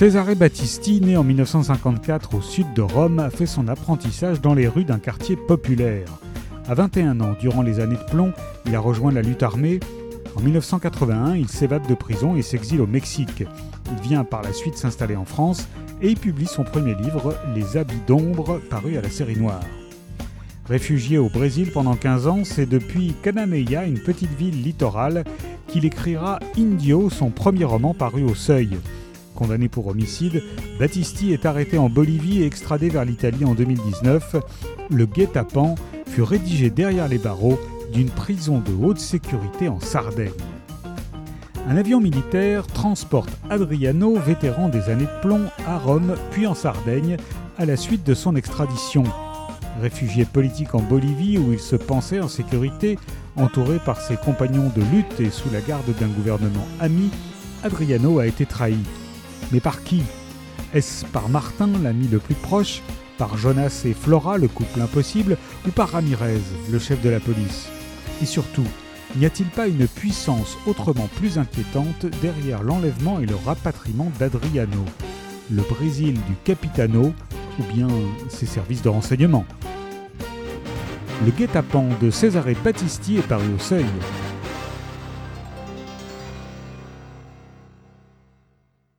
Cesare Battisti, né en 1954 au sud de Rome, a fait son apprentissage dans les rues d'un quartier populaire. À 21 ans, durant les années de plomb, il a rejoint la lutte armée. En 1981, il s'évade de prison et s'exile au Mexique. Il vient par la suite s'installer en France et publie son premier livre, Les habits d'ombre, paru à la série noire. Réfugié au Brésil pendant 15 ans, c'est depuis Cananeia, une petite ville littorale, qu'il écrira Indio, son premier roman paru au Seuil. Condamné pour homicide, Battisti est arrêté en Bolivie et extradé vers l'Italie en 2019. Le guet-apens fut rédigé derrière les barreaux d'une prison de haute sécurité en Sardaigne. Un avion militaire transporte Adriano, vétéran des années de plomb, à Rome puis en Sardaigne à la suite de son extradition. Réfugié politique en Bolivie où il se pensait en sécurité, entouré par ses compagnons de lutte et sous la garde d'un gouvernement ami, Adriano a été trahi. Mais par qui? Est-ce par Martin, l'ami le plus proche, par Jonas et Flora, le couple impossible, ou par Ramirez, le chef de la police? Et surtout, n'y a-t-il pas une puissance autrement plus inquiétante derrière l'enlèvement et le rapatriement d'Adriano? Le Brésil du Capitano ou bien ses services de renseignement? Le guet-apens de Cesare Battisti est paru au seuil.